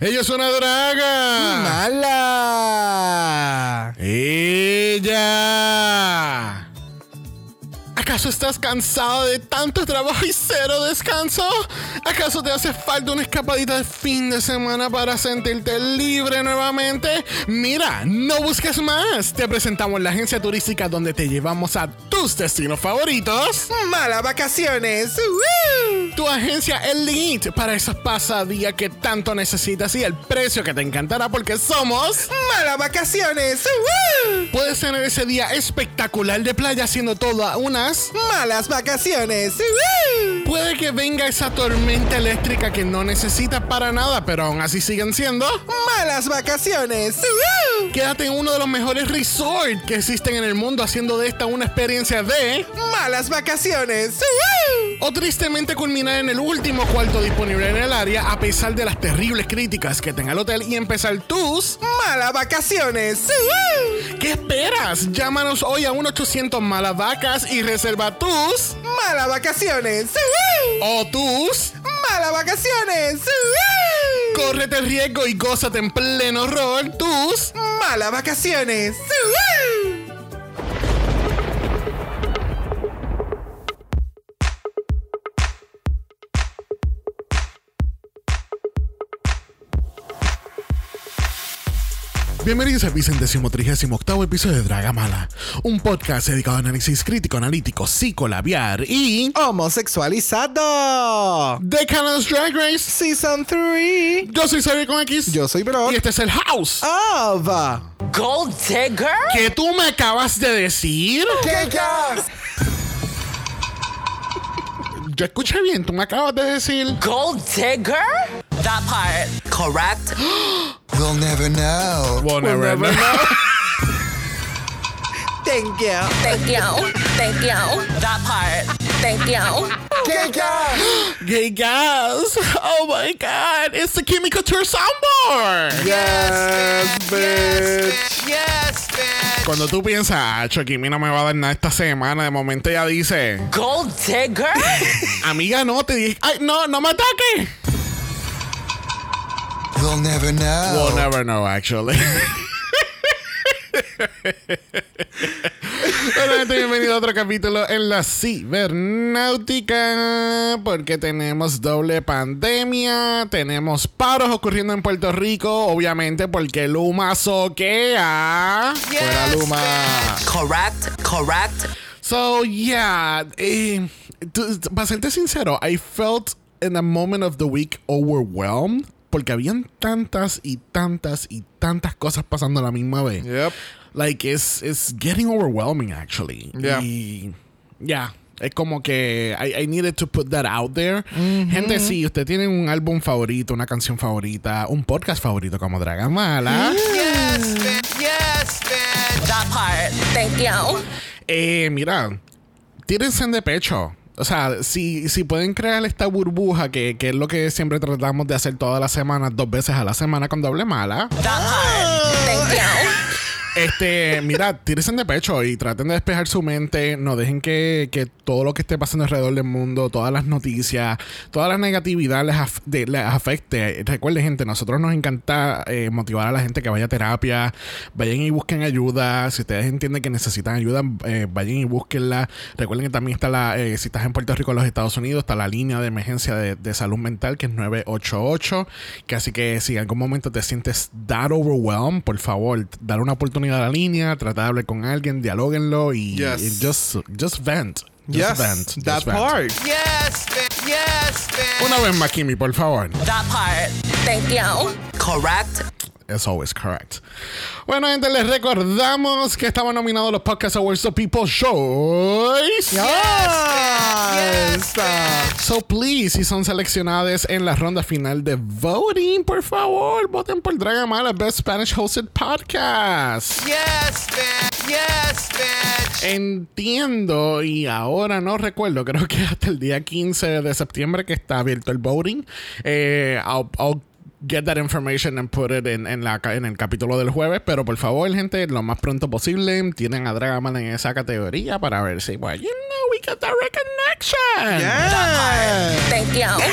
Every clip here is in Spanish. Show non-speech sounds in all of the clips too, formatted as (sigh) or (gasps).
Ella es una draga. Mala. ¿Acaso estás cansado de tanto trabajo y cero descanso? ¿Acaso te hace falta una escapadita de fin de semana para sentirte libre nuevamente? Mira, no busques más. Te presentamos la agencia turística donde te llevamos a tus destinos favoritos. Mala vacaciones. ¡Woo! Tu agencia Elite para esos pasadías que tanto necesitas y el precio que te encantará porque somos. Mala vacaciones. ¡Woo! Puedes tener ese día espectacular de playa haciendo todas unas. Malas vacaciones. Puede que venga esa tormenta eléctrica que no necesitas para nada, pero aún así siguen siendo. Malas vacaciones. Quédate en uno de los mejores resorts que existen en el mundo haciendo de esta una experiencia de. Malas vacaciones. O tristemente culminar en el último cuarto disponible en el área a pesar de las terribles críticas que tenga el hotel y empezar tus. Malas vacaciones. ¿Qué esperas? Llámanos hoy a 1-800 Malas Vacas y reserva tus. Malas vacaciones. O tus. Malas vacaciones. Córrete el riesgo y gózate en pleno rol tus. Malas vacaciones. Bienvenidos al vicentésimo trigésimo octavo episodio de Draga Mala, un podcast dedicado a análisis crítico, analítico, psicolabiar y Homosexualizado. The Canon's Drag Race. Season 3. Yo soy Xavier con X Yo soy Bro. y este es el House. Of. Gold digger? ¿Qué tú me acabas de decir? ¿Qué Yo escuché bien, tú me acabas de decir. Gold digger? That part. Correct? (gasps) We'll never know. We'll never know. (laughs) Thank you. Thank you. Thank you. That part. Thank you. ¿Qué Gay gas. Oh my god, it's the Kimmy Couture soundboard. Yes, bitch. Yes, bitch. Cuando tú piensas, ah, Kimmy no me va a dar nada esta semana, de momento ella dice, Gold digger? (laughs) amiga, no, te dije, ay, no, no me ataques. We'll never know. We'll never know, actually. (laughs) Bueno, gente, bienvenido a otro capítulo en la cibernáutica. Porque tenemos doble pandemia, tenemos paros ocurriendo en Puerto Rico, obviamente porque Luma soquea. Fuera Luma. Correct? Correct? So, yeah. Eh, para serte sincero, I felt in a moment of the week overwhelmed. Porque habían tantas y tantas y tantas cosas pasando a la misma vez. Yep. Like, it's, it's getting overwhelming, actually. Yeah. Y, yeah. Es como que I, I needed to put that out there. Gente, si usted tiene un álbum favorito, una canción favorita, un podcast favorito como Dragamala, Yes, bitch. Yes, bitch. That part. Thank you. eh, mira, tírense de pecho. O sea, si, si pueden crear esta burbuja, que, que es lo que siempre tratamos de hacer todas las semanas, dos veces a la semana con doble mala, That part. Thank you. Este, mira, (laughs) tírense de pecho y traten de despejar su mente. No dejen que, que todo lo que esté pasando alrededor del mundo, todas las noticias, toda la negatividad les, af- de- les afecte. Recuerden, gente, nosotros nos encanta eh, motivar a la gente que vaya a terapia. Vayan y busquen ayuda. Si ustedes entienden que necesitan ayuda, eh, vayan y búsquenla. Recuerden que también está la, eh, si estás en Puerto Rico, en los Estados Unidos, está la línea de emergencia de, de salud mental que es 988. Que así que si en algún momento te sientes that overwhelmed, por favor, dar una oportunidad a la línea, de hablar con alguien, dialóguenlo y, Yes. y just, just vent. Just Yes, vent. just that vent. part. Yes, bitch. Yes, bitch. Una vez más, Kimi, por favor. That part. Thank you. Correct? It's always correct. Bueno, gente, les recordamos que estamos nominados los Podcast Awards of People's Choice. Yes. So please, si son seleccionadas en la ronda final de voting, por favor, voten por Dragamala Best Spanish Hosted Podcast. Yes, bitch. Yes, bitch. Entiendo y ahora no recuerdo, creo que hasta el día 15 de septiembre que está abierto el voting. Eh, I'll, I'll get that information and put it in, en, la, ca- en el capítulo del jueves, pero por favor, gente, lo más pronto posible, tienen a Dragaman en esa categoría para ver si, well, you know, we got that recognition. Yes. Thank you.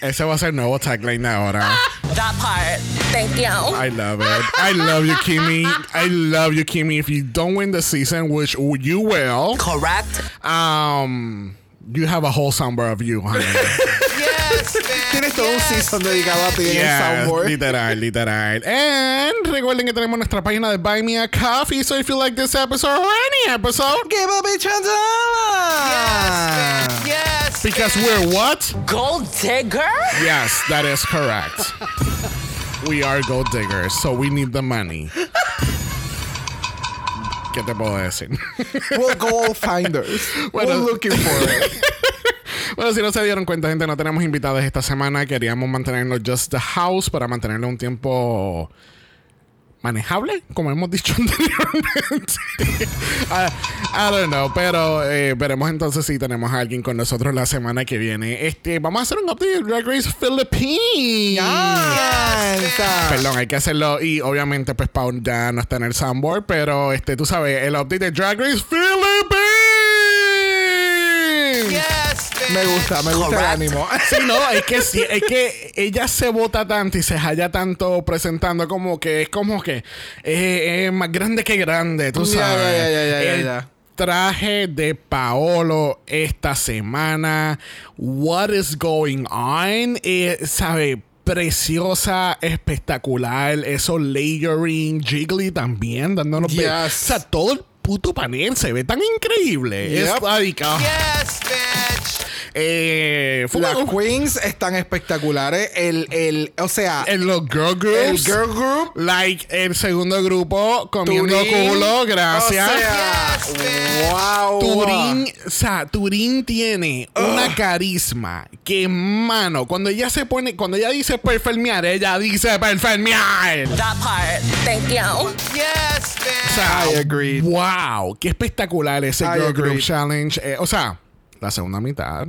Ese va a ser nuevo tagline de ahora. That part. Thank you. I love it. I love you, Kimmy. I love you, Kimmy. If you don't win the season, which you will, Correct. um, you have a whole soundbar of you, honey. (laughs) Yes, bitch. Tienes todo un season dedicado a ti en el soundboard. literal, literal. And recuerden que tenemos nuestra página de Buy Me a Coffee. So if you like this episode or any episode, Give a bitch a dollar. Yes. because we're what? Gold digger? Yes, that is correct. (laughs) we are gold diggers, so we need the money. ¿Qué te puedo decir? We're gold finders. (laughs) Bueno. We're looking for it. (laughs) Bueno, si no se dieron cuenta, gente, no tenemos invitados esta semana. Queríamos mantenerlo just the house para mantenerlo un tiempo manejable, como hemos dicho (laughs) anteriormente. I, I don't know, pero eh, veremos entonces si tenemos a alguien con nosotros la semana que viene. Este, vamos a hacer un update de Drag Race Philippines. Yes. Perdón, hay que hacerlo y obviamente pues Paul ya no está en el soundboard, pero este, tú sabes, el update de Drag Race Philippines. Me gusta, me gusta el ánimo. (laughs) Sí, no, es que sí, es que ella se vota tanto y se halla tanto presentando como que es como que eh, es más grande que grande, tú sabes. El traje de Paolo esta semana, what is going on, eh, sabe. Preciosa, espectacular, eso layering, jiggly también, dándonos Yes. O sea, todo el puto panel se ve tan increíble. Yep. Es like, ah, Yes, bitch. Eh, Las queens están espectaculares. El, el, o sea, el, en los girl groups. girl group. Like el segundo grupo comiendo Turín. culo, gracias. O sea, Yes, wow. Turín, o sea, Turín tiene una carisma que, mano, cuando ella se pone, cuando ella dice perfermear, ella dice perfermear. That part. Thank you. O Yes, bitch. sea, I agree. wow, qué espectacular ese I Girl Group. Challenge. Eh, o sea, la segunda mitad.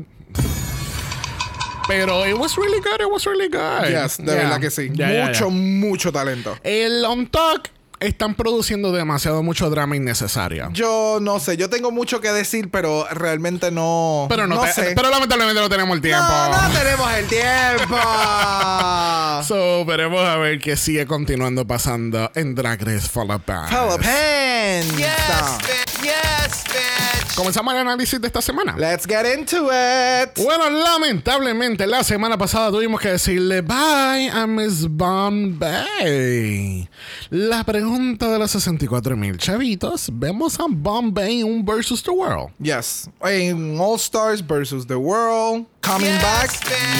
Pero it was really good, it was really good. Yes, de Yeah. verdad que sí. Yeah, mucho, yeah. mucho talento. El On Talk están produciendo demasiado mucho drama innecesario. Yo no sé, yo tengo mucho que decir, pero realmente no. Pero no, te- sé. pero lamentablemente no tenemos el tiempo. No, no tenemos el tiempo. (laughs) So, veremos a ver qué sigue continuando pasando en Drag Race Philippines. Philippines. Yes, bitch. Yes, bitch. Comenzamos el análisis de esta semana. Let's get into it. Bueno, lamentablemente la semana pasada tuvimos que decirle bye a Miss Bombay. La pregunta de los 64 mil chavitos, ¿vemos a Bombay en un versus the world? Yes. En All Stars versus the World. Coming Yes, back. bitch. Yes.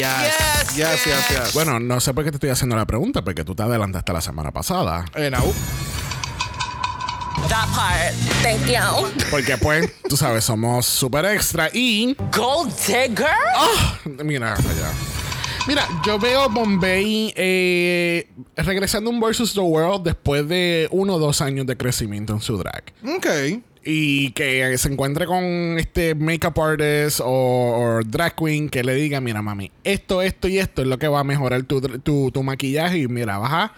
Yes, Yes, yes, yes. Bueno, no sé por qué te estoy haciendo la pregunta, porque tú te adelantaste la semana pasada. Eh, no. That part. Thank you. Porque pues, tú sabes, somos super extra y... Gold digger? ¡Ah! Mira, allá. Mira, yo veo Bombay eh, regresando a un versus the world después de uno o dos años de crecimiento en su drag. Ok. y que se encuentre con este makeup artist o, o drag queen que le diga, mira mami, esto, esto y esto es lo que va a mejorar tu, tu, tu maquillaje y mira, vas a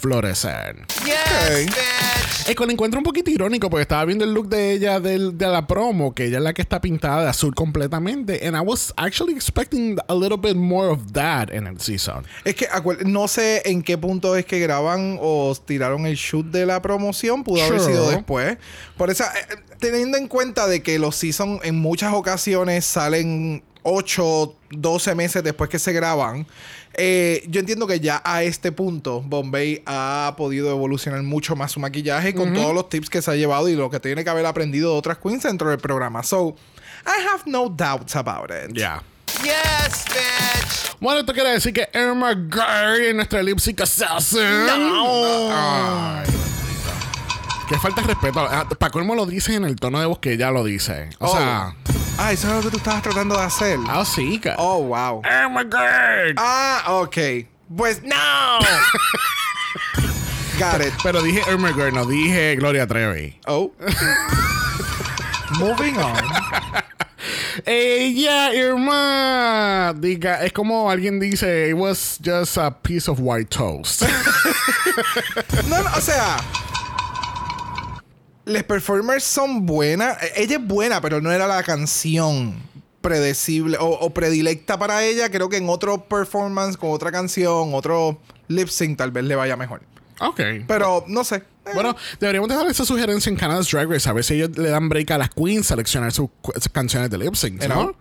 florecer. Yes, Okay. bitch. Es que lo encuentro un poquito irónico porque estaba viendo el look de ella del- de la promo, que ella es la que está pintada de azul completamente. And I was actually expecting a little bit more of that en el season. Es que no sé en qué punto es que graban o tiraron el shoot de la promoción. Pudo haber Sure. sido después. Por eso, eh, teniendo en cuenta de que los seasons en muchas ocasiones salen 8, 12 meses después que se graban. Eh, yo entiendo que ya a este punto Bombay ha podido evolucionar mucho más su maquillaje con todos los tips que se ha llevado y lo que tiene que haber aprendido de otras queens dentro del programa. So, I have no doubts about it. Ya. Yes, bitch. Bueno, esto quiere decir que Irma Gray es nuestra lip sync assassin. No. Ay. Que falta de respeto. Ah, Para colmo lo dice en el tono de voz que ella lo dice. O Oh. sea, Ah, eso es lo que tú estabas tratando de hacer. ah, sí. Oh, wow. Irma Gray. Ah, ok. Pues no. (laughs) Got it. Pero dije Irma Gray, no dije Gloria Trevi. Oh. Moving on. (laughs) Ella, Irma. Diga, es como alguien dice, it was just a piece of white toast. (laughs) No, no, o sea. Las performers son buenas. Eh, Ella es buena, pero no era la canción predecible o, o predilecta para ella. Creo que en otro performance, con otra canción, otro lip sync, tal vez le vaya mejor. Ok. Pero no sé. Eh, Bueno, deberíamos dejar esa sugerencia en Canada's Drag Race. A ver si ellos le dan break a las queens seleccionar sus canciones de lip sync, ¿no?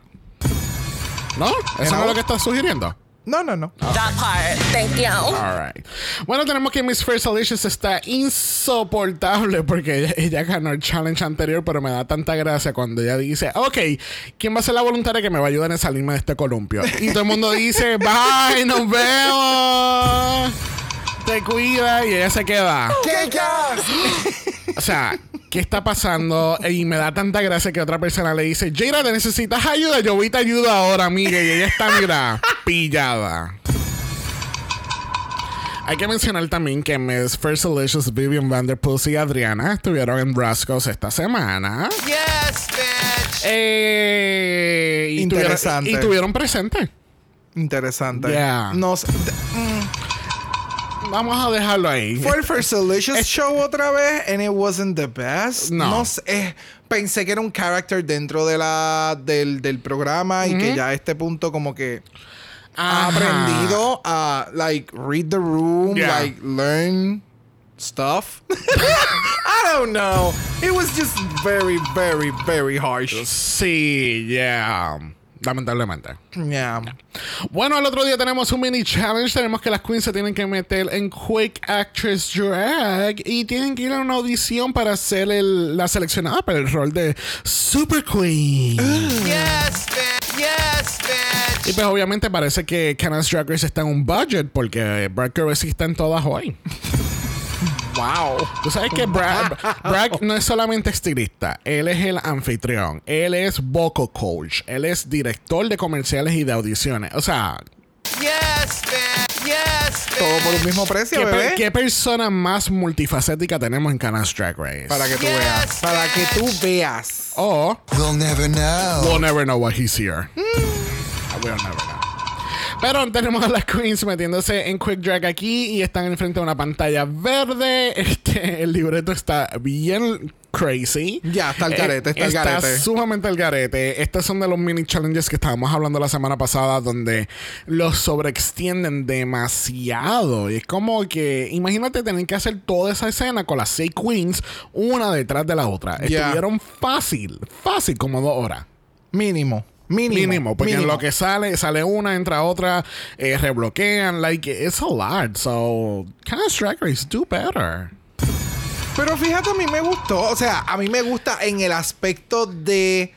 ¿No? ¿Eso no es lo que estás sugiriendo? No, no, no. That part. Thank you. Alright. Bueno, tenemos que Miss First Alicious está insoportable porque ella, ella ganó el challenge anterior, pero me da tanta gracia cuando ella dice, ok, ¿quién va a ser la voluntaria que me va a ayudar en salirme de este columpio? Y todo el mundo dice, bye, nos vemos. Te cuida y ella se queda. O sea, ¿qué está pasando? Y me da tanta gracia que otra persona le dice, Jada, ¿te necesitas ayuda? Yo voy y te ayudo ahora, amiga. Y ella está, mira, pillada. Hay que mencionar también que Miss First Delicious, Vivian Vanderpuss y Adriana estuvieron en Brascos esta semana. Yes, bitch. Eh, y tuvieron- Interesante. y tuvieron presente. Interesante. Yeah. No sé. Vamos a dejarlo ahí. Fue el First Delicious Show otra vez and it wasn't the best. No. sé. eh, pensé que era un character dentro de la, del, del programa y que ya a este punto como que ha aprendido a like read the room, Yeah. like learn stuff. (laughs) I don't know. It was just very, very, very harsh. Sí, yeah. Lamentablemente. Yeah. Bueno, el otro día tenemos un mini challenge. Tenemos que las queens se tienen que meter en Quick Actress Drag y tienen que ir a una audición para ser el- la seleccionada para el rol de Super Queen. Yes, bitch. Yes, bitch. Y pues obviamente parece que Canada's Drag Race está en un budget porque Brad Keresey está en todas hoy. Wow. Tú sabes que Brad, (laughs) Brad no es solamente estilista, él es el anfitrión, él es vocal coach, él es director de comerciales y de audiciones. O sea, Yes, bitch. Yes. Todo por un mismo precio, ¿qué, per- bebé. qué persona más multifacética tenemos en Canada's Drag Race? Para que tú Yes, veas. Para que tú veas. O We'll never know. we'll never know what he's here. We'll never know. Pero tenemos a las queens metiéndose en Quick Drag aquí y están enfrente de una pantalla verde. (laughs) Este, el libreto está bien crazy. Ya, está el garete, está el está garete. sumamente el garete. Estos son de los mini challenges que estábamos hablando la semana pasada, donde los sobreextienden demasiado. Y es como que, imagínate tener que hacer toda esa escena con las seis queens, una detrás de la otra. Estuvieron fácil, fácil, como dos horas. Mínimo. Mínimo. Mínimo, porque en lo que sale, sale una, entra otra, eh, rebloquean, like, it's a lot. So, Canada's Drag Race, do better. Pero fíjate, a mí me gustó. O sea, a mí me gusta en el aspecto de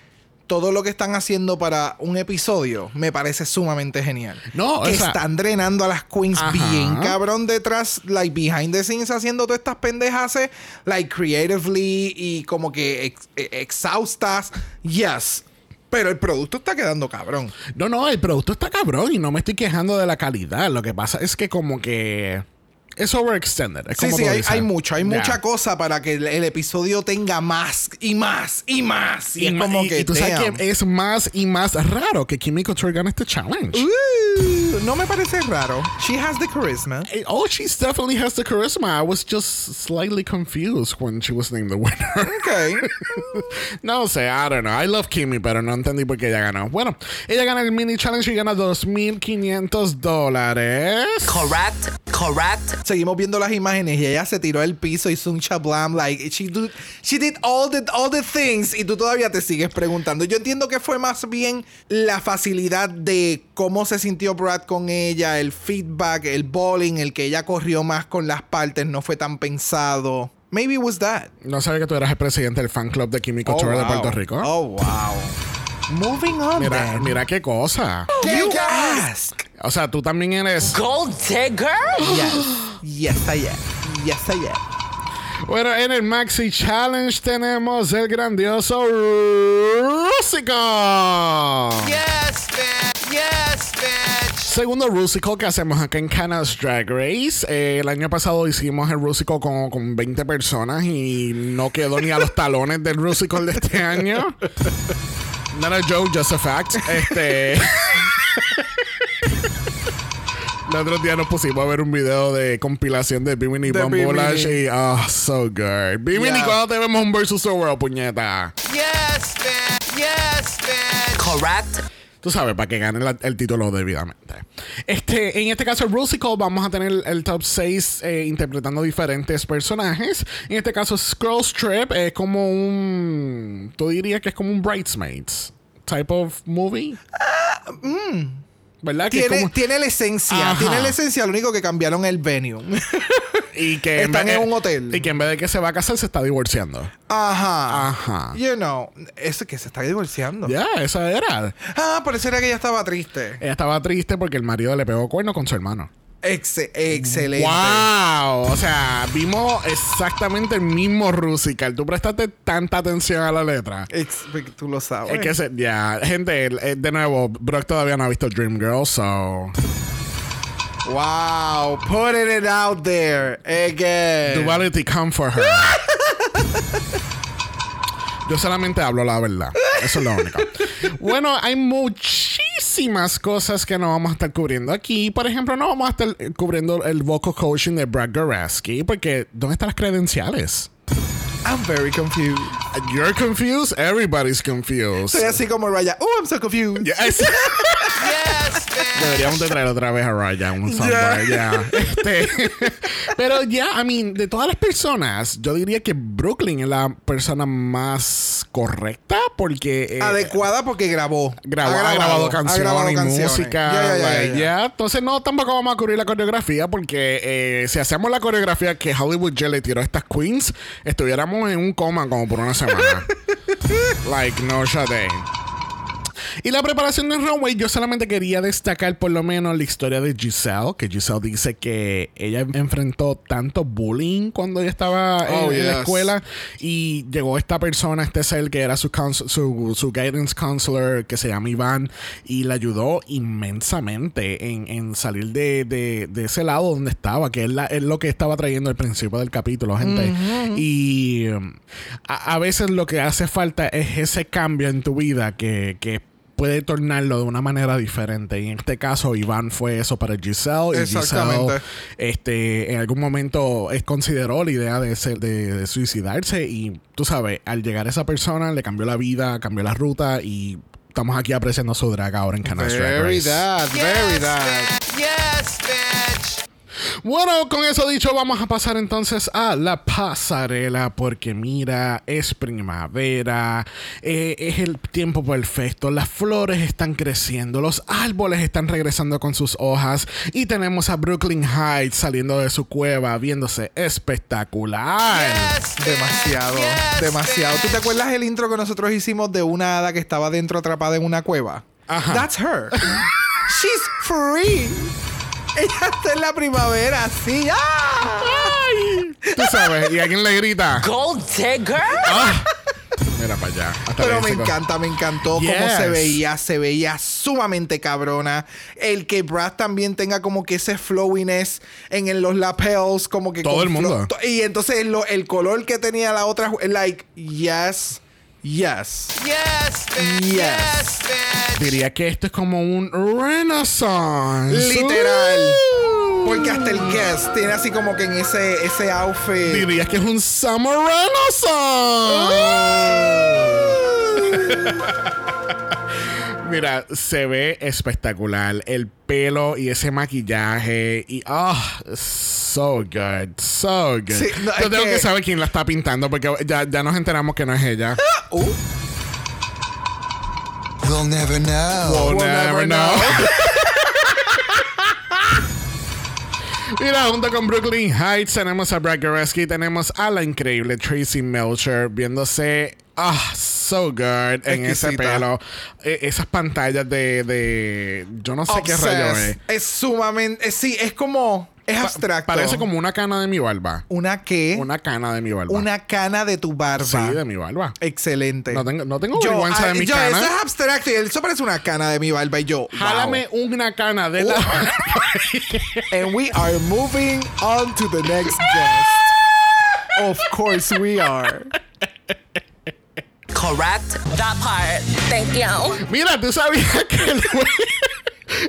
todo lo que están haciendo para un episodio. Me parece sumamente genial. No, o que sea- están drenando a las queens Ajá. bien cabrón detrás, like behind the scenes, haciendo todas estas pendejas, like creatively y como que ex- eh, exhaustas. Yes. Pero el producto está quedando cabrón. No, no, el producto está cabrón y no me estoy quejando de la calidad. Lo que pasa es que como que es overextended. Es Sí, como sí, hay, mucho, hay mucha cosa para que el, el episodio tenga más y más y más. Y, Y, es como y- que y tú sabes que es más y más raro que Kimmy Couture gane este challenge. Ooh, no me parece raro. She has the charisma. Eh, Oh, she definitely has the charisma. I was just slightly confused when she was named the winner. Okay. (laughs) no sé, I don't know. I love Kimmy, pero no entendí por qué ella ganó. Bueno, ella gana el mini challenge y gana 2.500 dólares. Correct. Correct. Seguimos viendo las imágenes y ella se tiró al piso y hizo un chablam like she do, she did all the all the things y tú todavía te sigues preguntando. Yo entiendo que fue más bien la facilidad de cómo se sintió Brad con ella, el feedback, el bowling, el que ella corrió más con las partes, no fue tan pensado. Maybe it was that. No sabía que tú eras el presidente del fan club de Couture de wow. Puerto Rico. Oh wow. Moving on. Mira, then. mira qué cosa. You ask. O sea, tú también eres. Gold digger? Yes. Yes, I am. Yes, I am. Bueno, en el Maxi Challenge tenemos el grandioso Rústico. Yes, bitch. Yes, bitch. Segundo Rusical que hacemos acá en Canada's Drag Race. Eh, el año pasado hicimos el Rusical con, con 20 personas y no quedó ni a los talones del Rusical de este año. (laughs) Not a joke, just a fact. Este. (laughs) El otro día nos pusimos a ver un video de compilación de Bimini Bimini. y oh, so good. Bimini, Yeah. ¿cuándo te vemos un versus the world, puñeta? Yes, bitch. Yes, bitch. Correct. Tú sabes, para que gane la- el título debidamente. Este, en este caso, Rusical, vamos a tener el, el top 6 interpretando diferentes personajes. En este caso, Scroll Strip es como un. Tú dirías que es como un Bridesmaids type of movie. ¿Verdad? Que es Tiene, como- tiene la esencia, Ajá. tiene la esencia, lo único que cambiaron el venue. (laughs) y que están en un hotel. Y que en vez de que se va a casar, se está divorciando. Ajá. Ajá. You know, eso que se está divorciando. Ya, esa era. Ah, por eso era que ella estaba triste. Ella estaba triste porque el marido le pegó cuerno con su hermano. Ex- excelente. ¡Wow! O sea, vimos exactamente el mismo Rusical. Tú prestaste tanta atención a la letra. Ex- tú lo sabes. Es que, se- ya, gente, eh, de nuevo, Brock todavía no ha visto Dreamgirl, so. Wow, putting it out there again. Duality come for her. (laughs) Yo solamente hablo la verdad. Eso es lo único. Bueno, hay muchísimas cosas que no vamos a estar cubriendo aquí. Por ejemplo, no vamos a estar eh, cubriendo el vocal coaching de Brad Goreski porque ¿dónde están las credenciales? I'm very confused. You're confused, everybody's confused. Soy así como Raya. Oh, I'm so confused. Yes. (laughs) Deberíamos de traer otra vez a Ryan un soundboard, ya. Este, (laughs) pero ya, I mean, de todas las personas, yo diría que Brooklyn es la persona más correcta porque eh, Adecuada porque grabó. grabó, ha grabado, canciones ha grabado y canciones. música. Ya. Entonces, no, tampoco vamos a cubrir la coreografía porque eh, si hacemos la coreografía que Hollywood J le tiró a estas queens, estuviéramos en un coma como por una semana. like, no shade. Y la preparación del runway, yo solamente quería destacar por lo menos la historia de Giselle, que Giselle dice que ella enfrentó tanto bullying cuando ella estaba en, Oh, en la escuela y llegó esta persona, este ser que era su, su, su guidance counselor, que se llama Iván, y le ayudó inmensamente en, en salir de, de- de ese lado donde estaba, que es, la- es lo que estaba trayendo al principio del capítulo, gente. Y um, a, a veces lo que hace falta es ese cambio en tu vida que, que puede tornarlo de una manera diferente. Y en este caso, Iván fue eso para Giselle. Y Exactamente. Giselle, este, en algún momento eh, consideró la idea de, ser- de, de suicidarse. Y tú sabes, al llegar esa persona, le cambió la vida, cambió la ruta. Y estamos aquí apreciando su drag ahora en Canal Drag Very Race. that, very Yes, that. Yes, bitch. Bueno, con eso dicho, vamos a pasar entonces a la pasarela, porque mira, es primavera, eh, es el tiempo perfecto, las flores están creciendo, los árboles están regresando con sus hojas y tenemos a Brooklyn Heights saliendo de su cueva, viéndose espectacular. Yes. Demasiado, Yes, demasiado. ¿Tú te acuerdas el intro que nosotros hicimos de una hada que estaba dentro atrapada en una cueva? Ajá. That's her. (laughs) She's free. Ella está en la primavera, sí. ¡Ah! Ay, tú sabes, y alguien le grita. Gold digger? Ah, mira para allá. Hasta Pero me encanta, me encantó cómo se veía, se veía sumamente cabrona. El que Brad también tenga como que ese flowiness en el- los lapels, como que Todo el mundo. Y entonces lo- el color que tenía la otra, like, yes, yes. Yes, bitch. Yes. Yes, bitch. Diría que esto es como un renaissance. Literal. Uh. Porque hasta el guest tiene así como que en ese, ese outfit. Dirías que es un Summer Renaissance. (laughs) Mira, se ve espectacular. El pelo y ese maquillaje. Y ah, so good. So good. Sí, no, Yo tengo que... que- saber quién la está pintando porque ya, ya nos enteramos que no es ella. Uh, We'll never know. We'll never know. (laughs) Mira, junto con Brooklyn Heights tenemos a Brad Goreski, tenemos a la increíble Tracy Melcher viéndose ah so good en ese pelo. Eh, esas pantallas de, de yo no sé qué rayo es. Es sumamente. eh, sí, es como. Es Pa- abstracto. Parece como una cana de mi barba. ¿Una qué? Una cana de mi barba. Una cana de tu barba. sí, de mi barba. Excelente. No tengo, no tengo vergüenza ah, de mi yo, cana. Eso es abstracto y eso parece una cana de mi barba y yo. wow. Jálame una cana de la (laughs) And we are moving on to the next guest. Of course we are. Correct that part. Thank you. Mira, tú sabías (laughs) que el juez,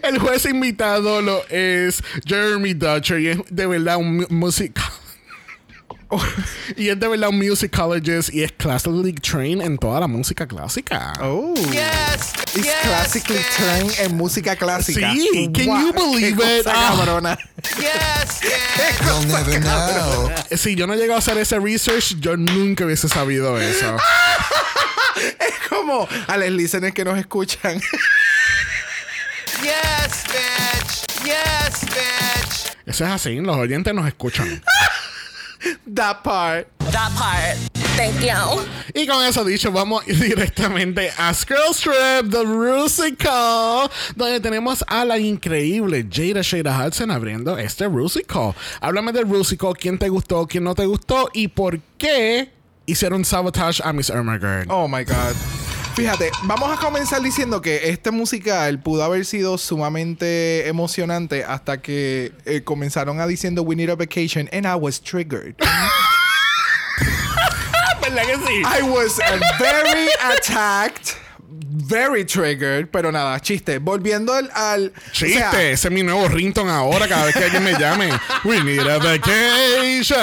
el juez invitado lo es Jeremy Dutcher y es de verdad un músico. (laughs) y es de verdad un musicologist y es classically trained en toda la música clásica. Oh. Yes. It's yes, classically bitch. trained en música clásica. Sí, can you believe qué it? cosa Ah. cabrona. Yes, (laughs) bitch. You'll never know. Si yo no llego a hacer ese research, yo nunca hubiese sabido eso. Es como a los listeners que nos escuchan. Yes, bitch. Yes, bitch. Eso es así, los oyentes nos escuchan. (laughs) That part. That part. Thank you. Y con eso dicho, vamos (laughs) directamente a Scroll Trip, The Rusical, donde tenemos a la increíble Jada Shada Hudson abriendo este Rusical. Háblame del Rusical, quién te gustó, quién no te gustó y por qué hicieron sabotage a Miss Ermagerd. Oh my God. Fíjate, vamos a comenzar diciendo que este musical pudo haber sido sumamente emocionante hasta que eh, comenzaron a diciendo We need a vacation and I was triggered. (laughs) ¿Verdad que sí? I was very attacked, very triggered, pero nada, chiste. Volviendo al. al o Chiste, sea, ese es mi nuevo ringtone ahora cada vez que alguien me llame. We need a vacation.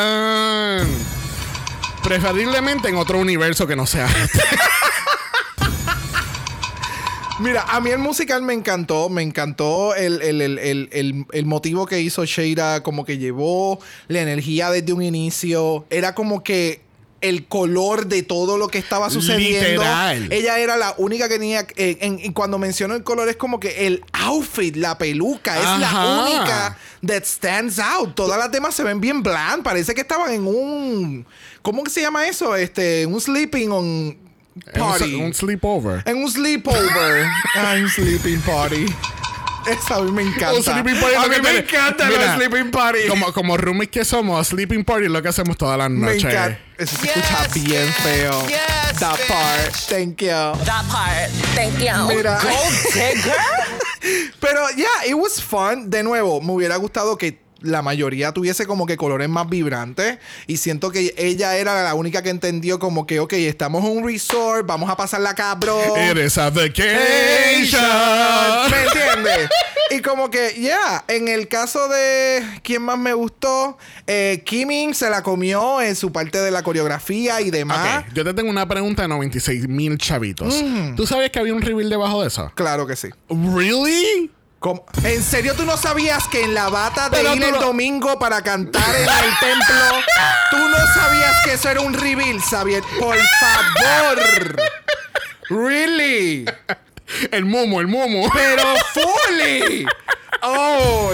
Preferiblemente en otro universo que no sea este. Mira, a mí el musical me encantó. Me encantó el, el, el, el, motivo que hizo Sheira, como que llevó la energía desde un inicio. Era como que el color de todo lo que estaba sucediendo. Literal. Ella era la única que tenía. eh, en- y cuando menciono el color, es como que el outfit, la peluca, es la única that stands out. Todas las demás se ven bien bland. Parece que estaban en un. ¿Cómo que se llama eso? Este, un sleeping on. Party. Un, un sleepover. En un sleepover. Ay, (laughs) un sleeping party. Esa a mí me encanta. Un sleeping party a mí me encanta Mira, los sleeping party. Como, como roomies que somos, sleeping party es lo que hacemos todas las me noches. encanta. Eso se Yes, escucha bien feo. Yes, That bitch. part. Thank you. That part. Thank you. Mira. Gold digger. (laughs) Pero yeah, it was fun. De nuevo, me hubiera gustado que la mayoría tuviese como que colores más vibrantes. Y siento que ella era la única que entendió como que, ok, estamos en un resort, vamos a pasarla cabrón. Is a vacation. ¿Me entiendes? Y como que, ya, en el caso de quién más me gustó, eh, Kimming se la comió en su parte de la coreografía y demás. Yo te tengo una pregunta de 96 mil chavitos. ¿Tú sabías que había un reveal debajo de eso? Claro que sí. ¿Really? ¿Cómo? ¿En serio tú no sabías que en la bata de Pero ir el no- domingo para cantar en el templo, tú no sabías que eso era un reveal, Xavier? Por favor. Really? El momo, el momo. Pero fully. Oh,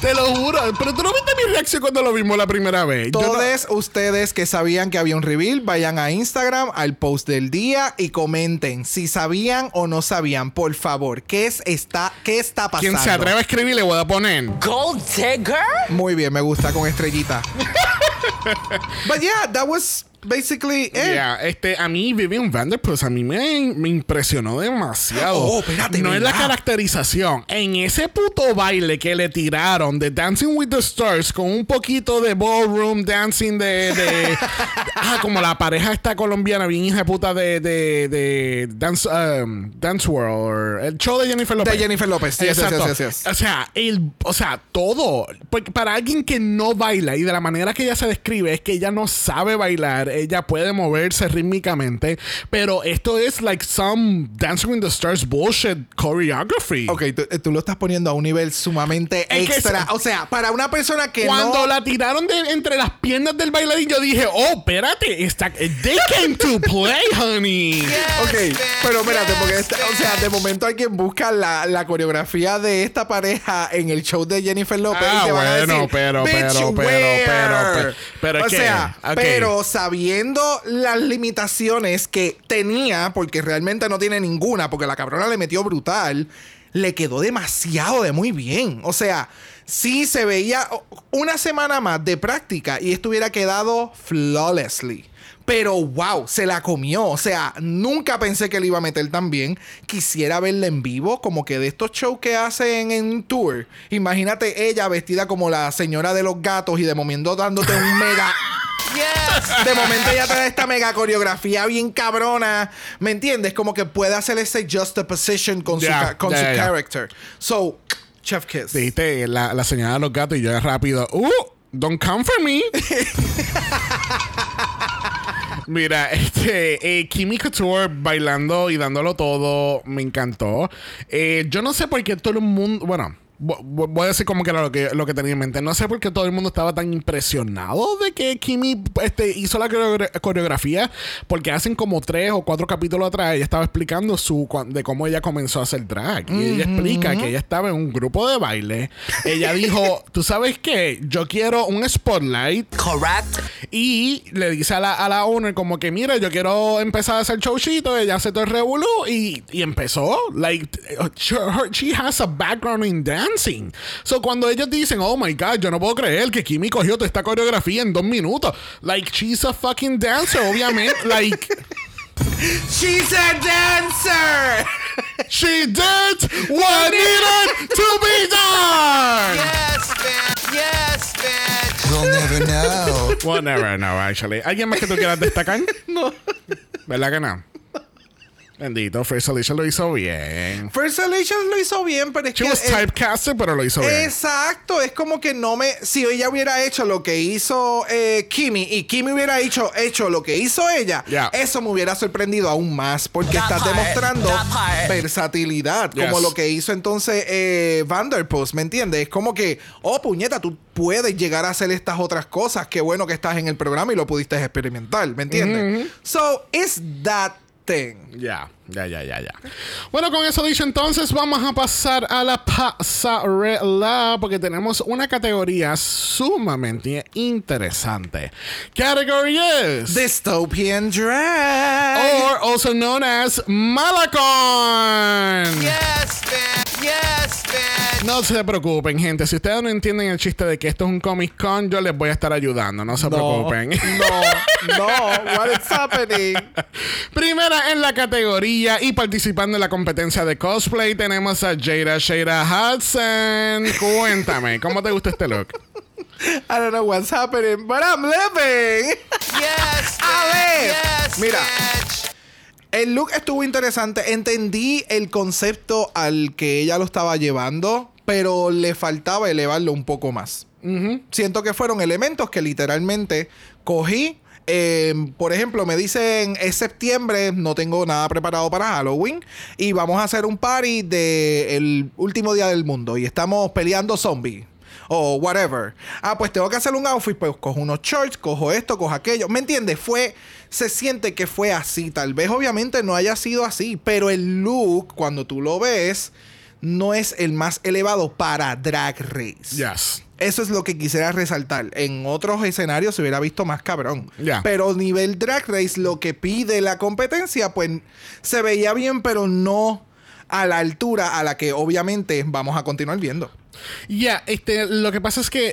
Te lo juro. Pero tú no viste mi reacción cuando lo vimos la primera vez. No- Todos ustedes que sabían que había un reveal, vayan a Instagram, al post del día y comenten si sabían o no sabían, por favor. ¿Qué, es, está, qué está pasando? Quien se atreve a escribir le voy a poner. Gold digger. Muy bien, me gusta con estrellita. (laughs) But yeah, that was basically it. Yeah, este, a mí Vivian Vanderpuss, a mí me, me impresionó demasiado. Oh, espérate, no es la caracterización. En ese puto baile que le tiraron de Dancing with the Stars con un poquito de ballroom dancing de. de- (laughs) ah, como la pareja esta colombiana, bien hija de puta de, de, de Dance, um, Dance World, el show de Jennifer López. De Jennifer López. Yes, Exacto. yes, yes. O sea, el, o sea, todo. Porque para alguien que no baila y de la manera que ella se describe es que ella no sabe bailar, ella puede moverse rítmicamente, pero esto es like some Dancing with the Stars bullshit choreography. Ok, tú, eh, tú lo estás poniendo a un nivel sumamente Es extra. o sea, para una persona que Cuando no... la tiraron de entre las piernas del bailarín, yo dije, oh, espérate, está, they came to play, honey. Yes, (laughs) Ok, pero espérate, porque Yes, esta- o sea, de momento alguien busca la, la coreografía de esta pareja en el show de Jennifer López Ah, y te van a bueno, decir, pero, "Bitch, pero, pero, where?" pero, pero, pero es o sea, pero sabiendo las limitaciones que tenía, porque realmente no tiene ninguna, porque la cabrona le metió brutal, le quedó demasiado de muy bien. O sea, sí se veía una semana más de práctica y esto hubiera quedado flawlessly. Pero wow, se la comió. O sea, nunca pensé que le iba a meter tan bien. Quisiera verla en vivo, como que de estos shows que hacen en tour. Imagínate ella vestida como la señora de los gatos y de momento dándote un mega. (laughs) Yes. De momento ella trae esta mega coreografía bien cabrona. ¿Me entiendes? Como que puede hacer ese juxtaposition con Ya, su, ca- con ya, su ya, ya. character. So, Chef Kiss. Dijiste la, la señora de los gatos y yo rápido, uh, Don't come for me. (laughs) Mira, (laughs) este, eh, Kimi Couture bailando y dándolo todo, me encantó. Eh, yo no sé por qué todo el mundo, bueno, voy a decir como que era lo que, lo que tenía en mente. No sé por qué todo el mundo estaba tan impresionado de que Kimi este, hizo la coreogra- coreografía, porque hacen como tres o cuatro capítulos atrás ella estaba explicando su de cómo ella comenzó a hacer drag. Y ella explica que ella estaba en un grupo de baile. Ella dijo, (laughs) ¿tú sabes qué? Yo quiero un spotlight Correct. y le dice a la, a la owner como que, mira, yo quiero empezar a hacer showcito. Ella hace todo el revolú y, y empezó. Like, she, her- she has a background in dancing. So, cuando ellos dicen, oh my God, yo no puedo creer que Kimi cogió toda esta coreografía en dos minutos. Like, she's a fucking dancer, obviamente. (laughs) like, She's a dancer. she did what needed to be done. Yes, bitch. Yes, bitch. We'll never know. Well, never know, actually. ¿Alguien más que tú quieras destacar? (laughs) no. ¿Verdad que no? Bendito, First Alicia lo hizo bien. First Alicia lo hizo bien, pero es She que. was typecasted, pero lo hizo bien. Exacto, es como que no me. Si ella hubiera hecho lo que hizo eh, Kimi y Kimi hubiera hecho, hecho lo que hizo ella, Yeah. eso me hubiera sorprendido aún más porque That estás part, demostrando versatilidad, como Yes. lo que hizo entonces eh, Vanderpost, ¿me entiendes? Es como que, oh puñeta, tú puedes llegar a hacer estas otras cosas. Qué bueno que estás en el programa y lo pudiste experimentar, ¿me entiendes? So, it's that Ya, ya, ya, ya, ya. Bueno, con eso dicho, entonces vamos a pasar a la pasarela porque tenemos una categoría sumamente interesante. Category is Dystopian drag. or also known as Malacon. Yes, bitch. Yes, bitch. No se preocupen, gente. Si ustedes no entienden el chiste de que esto es un Comic Con, yo les voy a estar ayudando. No se preocupen. No, no, what is happening? (laughs) Primera en la categoría y participando en la competencia de cosplay tenemos a Jada Shada Hudson. Cuéntame, ¿cómo te gusta este look? I don't know what's happening, but I'm living. Yes, A bitch. ver, Yes, mira. bitch. El look estuvo interesante. Entendí el concepto al que ella lo estaba llevando, pero le faltaba elevarlo un poco más. Siento que fueron elementos que literalmente cogí. Eh, por ejemplo, me dicen es septiembre, no tengo nada preparado para Halloween y vamos a hacer un party del último día del mundo y estamos peleando zombies o whatever. Ah, pues tengo que hacer un outfit, pues cojo unos shorts, cojo esto, cojo aquello. ¿Me entiendes? Fue, se siente que fue así. Tal vez obviamente no haya sido así, pero el look, cuando tú lo ves, no es el más elevado para Drag Race. Yes. Eso es lo que quisiera resaltar. En otros escenarios se hubiera visto más cabrón. Pero nivel Drag Race, lo que pide la competencia, pues se veía bien, pero no a la altura a la que obviamente vamos a continuar viendo. Ya, este, lo que pasa es que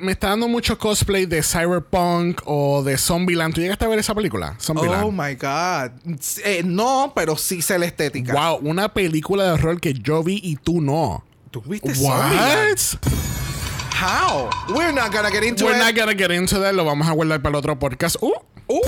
me está dando mucho cosplay de Cyberpunk o de Zombieland. ¿Tú llegaste a ver esa película? Zombieland. Oh my God. Eh, no, pero sí sé la estética. Wow, una película de horror que yo vi y tú no. ¿Tú viste Zombieland? What? How? We're not gonna get into We're it. not gonna get into that. Lo vamos a guardar para el otro podcast. Uh, Uh,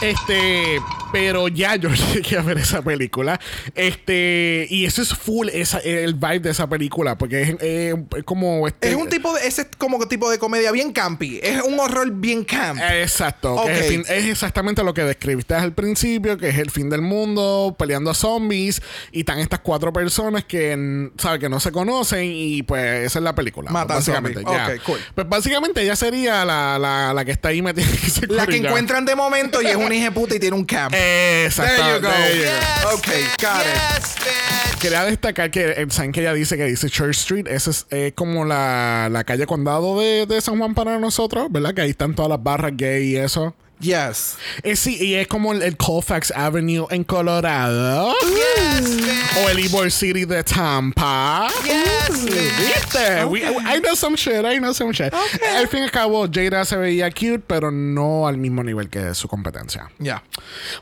Este, pero ya yo (laughs) llegué a ver esa película. Este, y eso es full esa, el vibe de esa película, porque es, eh, como este. es un tipo de, ese es como tipo de comedia bien campy. Es un horror bien camp. Exacto, que es, fin- es exactamente lo que describiste al principio, que es el fin del mundo, peleando a zombies, y están estas cuatro personas que, ¿sabes? que no se conocen, y pues esa es la película. Matan básicamente. zombies. ya. Ok, cool. Pues básicamente ella sería la, la, la que está ahí metida la que encuentran de momento y es un hija puta y tiene un camp. (laughs) Exacto. There you go. Yes, Ok, got it. Quería destacar que eh, saben que ella dice que dice Church Street, esa es eh, como la, la calle condado de, de San Juan para nosotros, ¿verdad? Que ahí están todas las barras gay y eso. Yes. Eh, sí, y es como el, el Colfax Avenue en Colorado. Yes, bitch. O el Ybor City de Tampa. Yes. ¿Viste? We- I know some shit, I know some shit. Al fin y al cabo, Jada se veía cute, pero no al mismo nivel que su competencia. Ya.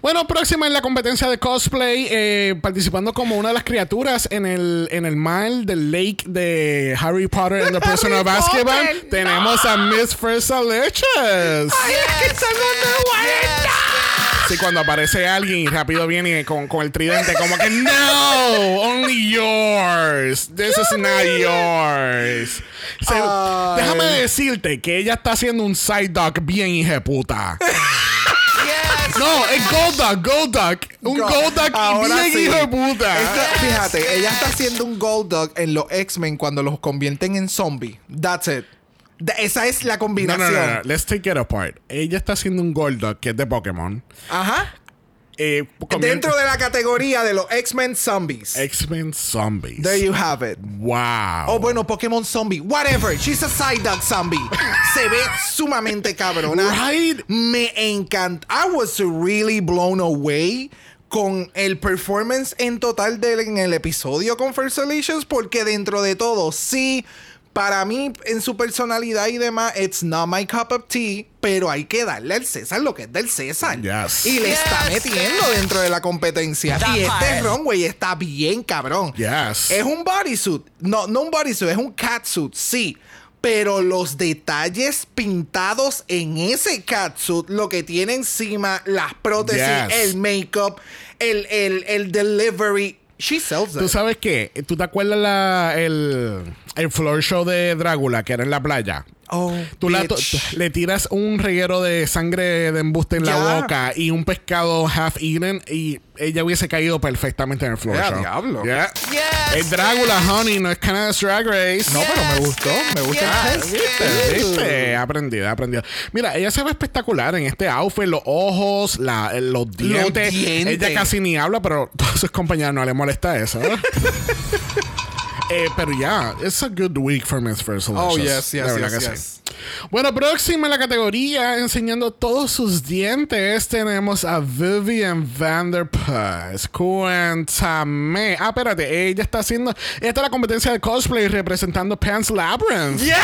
Bueno, próxima en la competencia de cosplay, eh, participando como una de las criaturas en el, en el mal del lake de Harry Potter and the (laughs) Prisoner of Azkaban, tenemos a Miss Versalicious. Ay, es que. Sí, cuando aparece alguien y rápido viene con, con el tridente, como que no, only yours. This is not yours. Déjame decirte que ella está haciendo un side dog bien hijeputa. No, es Gold Dog, Gold Dog. Un Go- Gold Ahora bien sí. hijo de puta. Esta- fíjate, ella está haciendo un Gold Dog en los X-Men cuando los convierten en zombie. That's it. Esa es la combinación. no, no, no. Let's take it apart. Ella está haciendo un Gold Dog que es de Pokémon. Ajá. Eh, Dentro de la categoría de los X-Men Zombies. X-Men Zombies. There you have it. Wow. Oh, bueno, Pokémon Zombie. Whatever. She's a side dog zombie. (laughs) Se ve sumamente cabrona. Right? Me encanta. I was really blown away con el performance en total de él en el episodio con First Solutions porque dentro de todo, sí, para mí en su personalidad y demás, it's not my cup of tea, pero hay que darle al César lo que es del César. Yes. Y le está metiendo yes. dentro de la competencia. That y este part. runway está bien cabrón. Yes. Es un bodysuit. No, no un bodysuit, es un catsuit, sí. Pero los detalles pintados en ese catsuit, lo que tiene encima, las prótesis, Yes. el makeup, el, el, el delivery. She sells ¿Tú sabes qué? ¿Tú te acuerdas la, el, el floor show de Drácula que era en la playa? Oh, Tú la le tiras un reguero de sangre de embuste en la boca y un pescado half eaten y ella hubiese caído perfectamente en el floor Ya, show. diablo. Yeah. Yes. Es Drácula, honey, no es Canada's Drag Race. No, pero me gustó. Me gusta el. ¿Viste? ¿Viste? Aprendido, aprendido. Mira, ella se ve espectacular en este outfit, los ojos, la- eh, los, dientes. dientes. Ella casi ni habla, pero (laughs) a todos sus compañeros no le molesta eso. (laughs) ¿eh? Pero ya, it's a good week for Miss First Oh, Delicious. yes, yes, yes, yes. sí. Bueno, próxima en la categoría, enseñando todos sus dientes, tenemos a Vivian Vanderpuss. Cuéntame. Ah, espérate, ella está haciendo. Está en la competencia de cosplay representando Pants Labyrinth. Yes.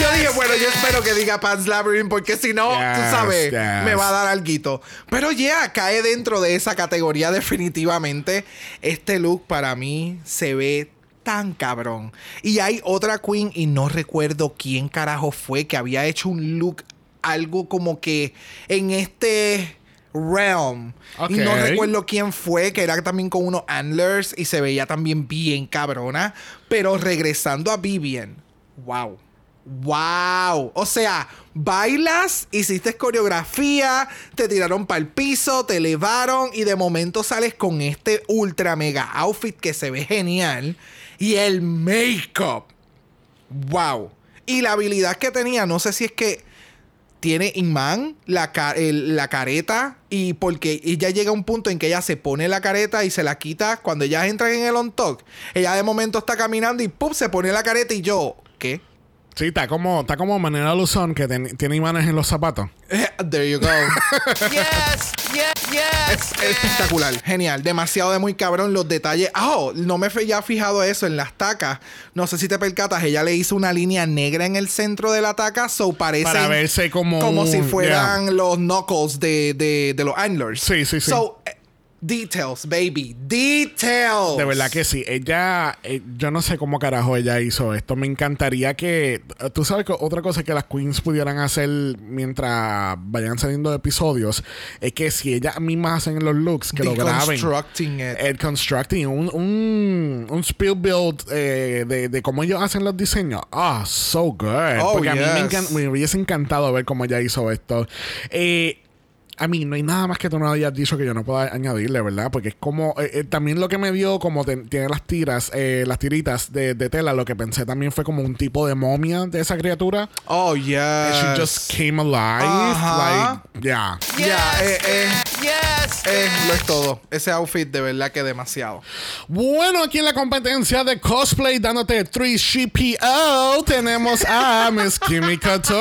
Yo dije, bueno, yo espero que diga Pants Labyrinth porque si no, tú sabes, yes. me va a dar alguito. Pero ya cae dentro de esa categoría definitivamente. Este look para mí se ve tan cabrón. Y hay otra queen y no recuerdo quién carajo fue que había hecho un look algo como que en este realm. Y no recuerdo quién fue, que era también con unos antlers y se veía también bien cabrona. Pero regresando a Vivian, wow. Wow. O sea, bailas, hiciste coreografía, te tiraron para el piso, te elevaron y de momento sales con este ultra mega outfit que se ve genial. Y el make-up. Wow. Y la habilidad que tenía, no sé si es que tiene imán la, la careta y porque ella llega a un punto en que ella se pone la careta y se la quita cuando ella entra en el on talk. Ella de momento está caminando y ¡pum! se pone la careta y yo, ¿qué? Sí, está como, está como manera Luzón que ten- tiene imanes en los zapatos. There you go. (laughs) Yes. Yes. Yes. Es espectacular, genial, demasiado de muy cabrón los detalles. Ah, oh, no me había fijado eso en las tacas. No sé si te percatas, ella le hizo una línea negra en el centro de la taca, so parece Para verse como como un- si fueran los knuckles de, de, de los antlers. Sí, sí, sí. So, eh, details, baby, details. De verdad que sí. Ella, eh, yo no sé cómo carajo ella hizo esto. Me encantaría que. Tú sabes que otra cosa que las queens pudieran hacer mientras vayan saliendo episodios es que si ellas mismas hacen los looks, que lo graben. Deconstructing it. El constructing, un, un, un spill build eh, de, de cómo ellos hacen los diseños. Ah, so good. Oh, Porque a mí me, encan- me hubiese encantado ver cómo ella hizo esto. Eh, a mí no hay nada más que tú no hayas dicho que yo no pueda añadirle, ¿verdad? Porque es como. eh, eh, también lo que me dio, como te- tiene las tiras, eh, las tiritas de, de tela, lo que pensé también fue como un tipo de momia de esa criatura. Oh, yeah. She just came alive. Like, yeah. Yeah, eh, eh, Yes. eh, lo es todo. Ese outfit de verdad que demasiado. Bueno, aquí en la competencia de cosplay, dándote 3 GPO, tenemos a Miss Kimmy Couture.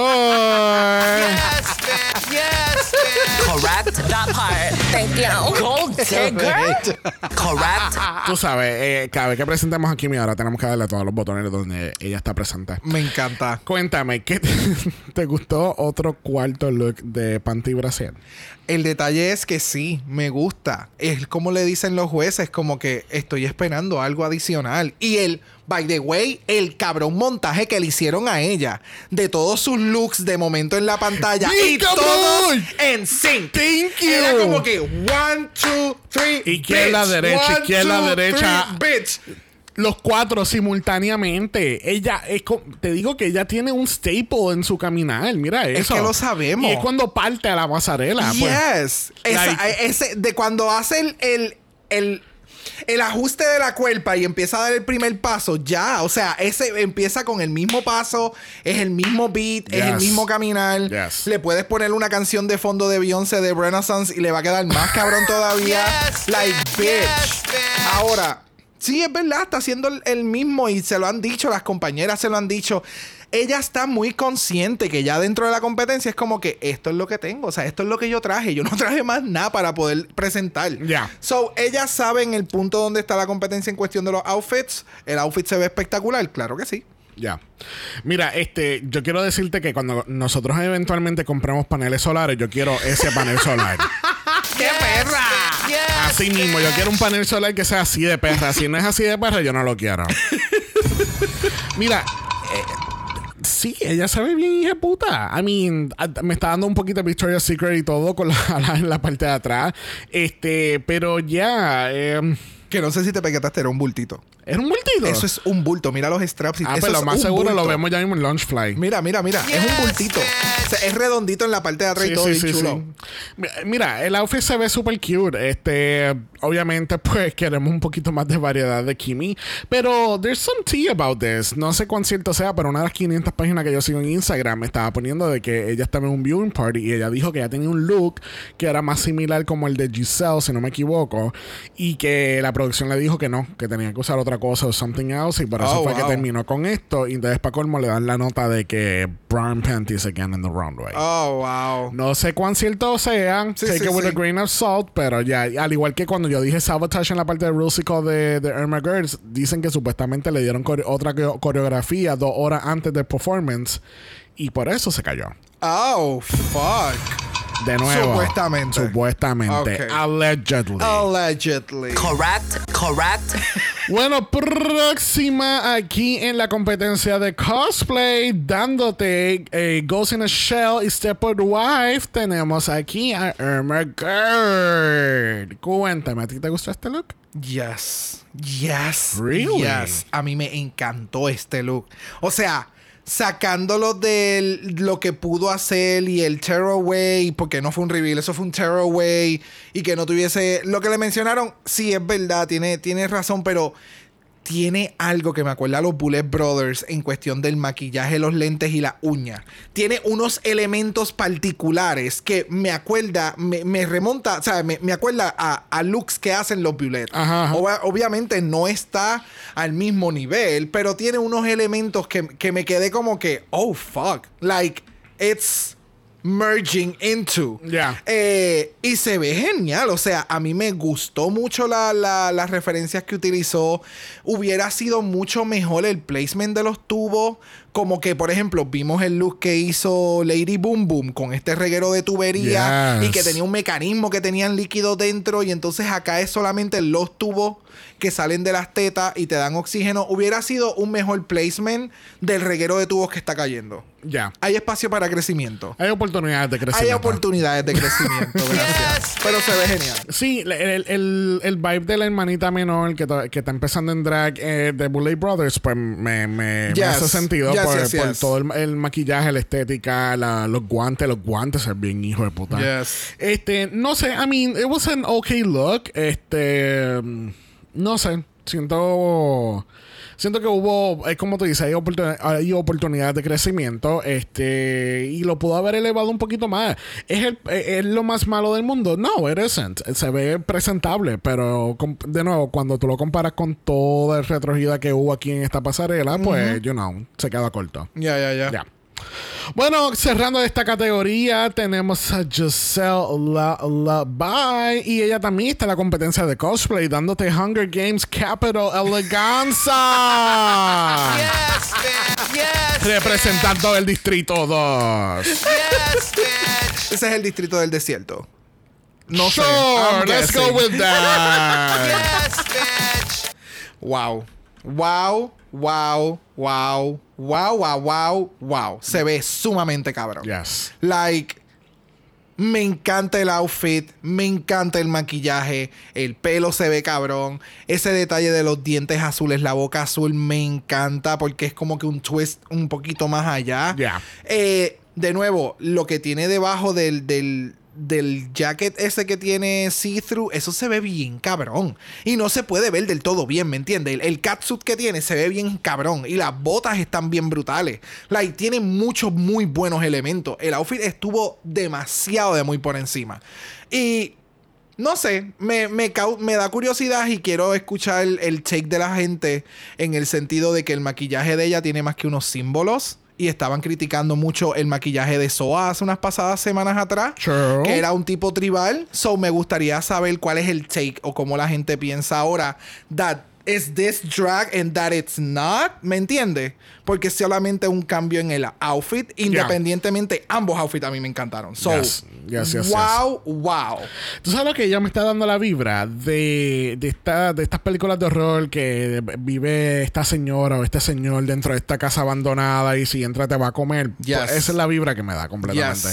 Yes, man. Yes, man. Correct that (laughs) part. Thank you. Gold digger. (laughs) Correct. Tú sabes, eh, cada vez que presentemos a Kimmy ahora tenemos que darle a todos los botones donde ella está presente. Me encanta. Cuéntame, ¿qué te, (laughs) te gustó otro cuarto look de Panty Brasil? El detalle es que sí, me gusta. Es como le dicen los jueces, como que estoy esperando algo adicional. Y el By the way, el cabrón montaje que le hicieron a ella de todos sus looks de momento en la pantalla ¡Bien, y cabrón! todos en sync. Thank you. Era como que one, two, three, Izquierda, bitch. derecha, One, izquierda, two, derecha. three, bitch. Los cuatro simultáneamente. Ella es te digo que ella tiene un staple en su caminar. Mira Es eso. que lo sabemos. Y es cuando parte a la pasarela. pues. Yes. Esa- Like- ese, de cuando hace el, el, el, el ajuste de la cuerpa y empieza a dar el primer paso, ya. O sea, ese empieza con el mismo paso, es el mismo beat, es el mismo caminar. Yes. Le puedes poner una canción de fondo de Beyoncé de Renaissance y le va a quedar más cabrón todavía. (laughs) Yes, like, bitch. bitch. Yes, bitch. Ahora, sí, es verdad, está haciendo el, el mismo y se lo han dicho, las compañeras se lo han dicho. Ella está muy consciente que ya dentro de la competencia es como que esto es lo que tengo, o sea, esto es lo que yo traje, yo no (laughs) traje más nada para poder presentar. Ya. So, ella sabe en el punto donde está la competencia en cuestión de los outfits. El outfit se ve espectacular, claro que sí. Ya. Mira, este, yo quiero decirte que cuando nosotros eventualmente compremos paneles solares, yo quiero ese panel solar. (laughs) ¡Qué perra! Yes, Así mismo, yo quiero un panel solar que sea así de perra. Si no es así de perra, yo no lo quiero. (laughs) Mira, eh, sí, ella se ve bien hija puta. I mean, me está dando un poquito de Victoria's Secret y todo con la, (laughs) la- en la parte de atrás. Este, pero ya, eh, Que no sé si te peguetaste, era un bultito. Era un bultito. Eso es un bulto. Mira los straps. y Ah, eso pero lo es más seguro lo vemos ya mismo en Launch Fly. Mira, mira, mira. es un Yes, bultito. O sea, es redondito en la parte de atrás y todo sí, chulo. Mira, el outfit se ve súper cute. Este, obviamente, (laughs) pues queremos un poquito más de variedad de Kimi. Pero there's some tea about this. No sé cuán cierto sea, pero una de las 500 páginas que yo sigo en Instagram me estaba poniendo de que ella estaba en un viewing party y ella dijo que ella tenía un look que era más similar como el de Giselle, si no me equivoco. Y que la producción le dijo que no, que tenía que usar otra cosa o something else. Y por eso Oh, fue que terminó con esto. Y entonces, para colmo, le dan la nota de que brown panties again in the wrong way. Oh, wow. No sé cuán cierto sean. Sí, take sí, it with sí. a grain of salt. Pero ya, al igual que cuando yo dije sabotage en la parte de Rusical de, de Irma Girls, dicen que supuestamente le dieron core- otra coreo- coreografía dos horas antes del performance. Y por eso se cayó. Oh, fuck. De nuevo. Supuestamente. Supuestamente. Allegedly. Allegedly. Correct, correct. Bueno, próxima aquí en la competencia de cosplay, dándote eh, Ghost in a Shell y Stepford Wife, tenemos aquí a Irma Gerd. Cuéntame, ¿a ti te gustó este look? Yes. Yes. Really? Yes. A mí me encantó este look. O sea, sacándolo de lo que pudo hacer y el Tearaway, porque no fue un reveal, eso fue un Tearaway y que no tuviese. Lo que le mencionaron, sí, es verdad, tiene, tiene razón, pero. Tiene algo que me acuerda a los Bullet Brothers en cuestión del maquillaje, los lentes y la uña. Tiene unos elementos particulares que me acuerda, me, me remonta, o sea, me, me acuerda a, a looks que hacen los Bullet. Ajá, ajá. Obvia- obviamente no está al mismo nivel, pero tiene unos elementos que, que me quedé como que, oh fuck, like it's merging into. Ya. Eh, y se ve genial, o sea, a mí me gustó mucho la- la- las referencias que utilizó. Hubiera sido mucho mejor el placement de los tubos. Como que, por ejemplo, vimos el look que hizo Lady Boom Boom con este reguero de tubería Yes. y que tenía un mecanismo que tenían líquido dentro y entonces acá es solamente los tubos que salen de las tetas y te dan oxígeno. Hubiera sido un mejor placement del reguero de tubos que está cayendo. Ya. Hay espacio para crecimiento. Hay oportunidades de Hay crecimiento. oportunidades de crecimiento, (laughs) gracias. Pero se ve genial. Sí, el, el, el- el vibe de la hermanita menor que, que está empezando en drag eh, de Bullet Brothers, pues me, me, me hace sentido Yes, por, yes, por yes. todo el, el maquillaje, la estética, la- los guantes. Los guantes es bien hijo de puta. Yes. Este, no sé, I mean, it was an okay look. Este, no sé, siento. Siento que hubo, es como tú dices, hay, oportun- hay oportunidades de crecimiento este y lo pudo haber elevado un poquito más. ¿Es, el- ¿Es lo más malo del mundo? No, it isn't. Se ve presentable, pero de nuevo, cuando tú lo comparas con toda el retrogida que hubo aquí en esta pasarela, pues, you know, se queda corto. Ya, ya, ya. Ya. Bueno, cerrando esta categoría, tenemos a Giselle La, La Bye, y ella también está en la competencia de cosplay, dándote Hunger Games Capital Eleganza. (laughs) Yes, bitch. Yes. Representando el distrito 2. Yes, bitch. Ese es el distrito del desierto. No sé. sure, I'm let's go guessing. with that. Yes, bitch. Wow. Wow. Wow, wow, wow, wow, wow, wow. Se ve sumamente cabrón. Yes. Like, me encanta el outfit, me encanta el maquillaje, el pelo se ve cabrón, ese detalle de los dientes azules, la boca azul, me encanta porque es como que un twist un poquito más allá. Yeah. Eh, de nuevo, lo que tiene debajo del, del, del jacket ese que tiene see-through, eso se ve bien cabrón. Y no se puede ver del todo bien, ¿me entiendes? El, el catsuit que tiene se ve bien cabrón. Y las botas están bien brutales. Like, tiene muchos muy buenos elementos. El outfit estuvo demasiado de muy por encima. Y no sé, me, me, da curiosidad y quiero escuchar el, el take de la gente en el sentido de que el maquillaje de ella tiene más que unos símbolos. Y estaban criticando mucho el maquillaje de Soa hace unas pasadas semanas atrás. True. Que era un tipo tribal. So me gustaría saber cuál es el take o cómo la gente piensa ahora. That is this drag and that it's not. ¿Me entiende? Porque es solamente un cambio en el outfit. Independientemente, ambos outfits a mí me encantaron. So, Yes. Yes, yes, wow, wow. Tú sabes lo que ella me está dando la vibra de, de, esta- de estas películas de horror que vive esta señora o este señor dentro de esta casa abandonada y si entra te va a comer. Yes. Pues esa es la vibra que me da completamente.